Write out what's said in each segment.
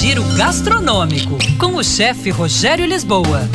Giro gastronômico com o chefe Rogério Lisboa.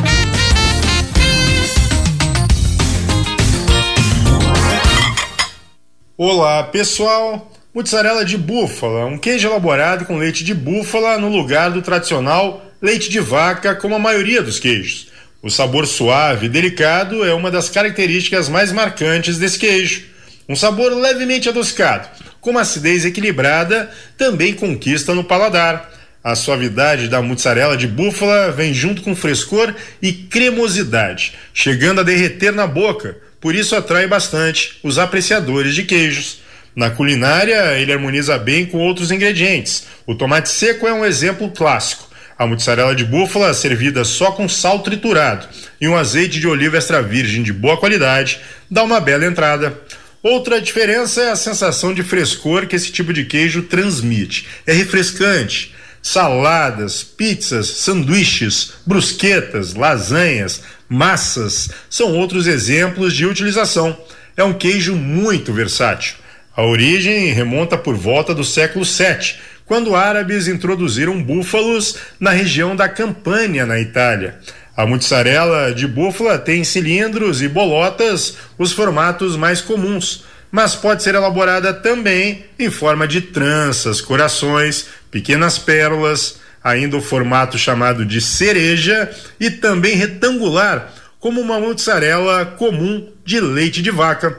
Olá, pessoal. Mozzarella de búfala, um queijo elaborado com leite de búfala no lugar do tradicional leite de vaca, como a maioria dos queijos. O sabor suave e delicado é uma das características mais marcantes desse queijo. Um sabor levemente adocicado, uma acidez equilibrada, também conquista no paladar. A suavidade da mozzarella de búfala vem junto com frescor e cremosidade, chegando a derreter na boca, por isso atrai bastante os apreciadores de queijos. Na culinária, ele harmoniza bem com outros ingredientes. O tomate seco é um exemplo clássico. A mussarela de búfala servida só com sal triturado e um azeite de oliva extra virgem de boa qualidade dá uma bela entrada. Outra diferença é a sensação de frescor que esse tipo de queijo transmite. É refrescante. Saladas, pizzas, sanduíches, brusquetas, lasanhas, massas são outros exemplos de utilização. É um queijo muito versátil. A origem remonta por volta do século VII, quando árabes introduziram búfalos na região da Campânia, na Itália. A mussarela de búfala tem cilindros e bolotas, os formatos mais comuns, mas pode ser elaborada também em forma de tranças, corações, pequenas pérolas, ainda o formato chamado de cereja e também retangular, como uma mussarela comum de leite de vaca.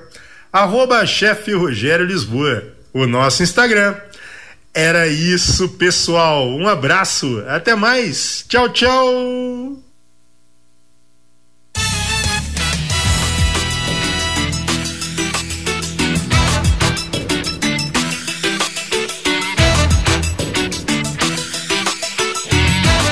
Arroba chefe Rogério Lisboa, o nosso Instagram. Era isso, pessoal. Um abraço. Até mais. Tchau, tchau.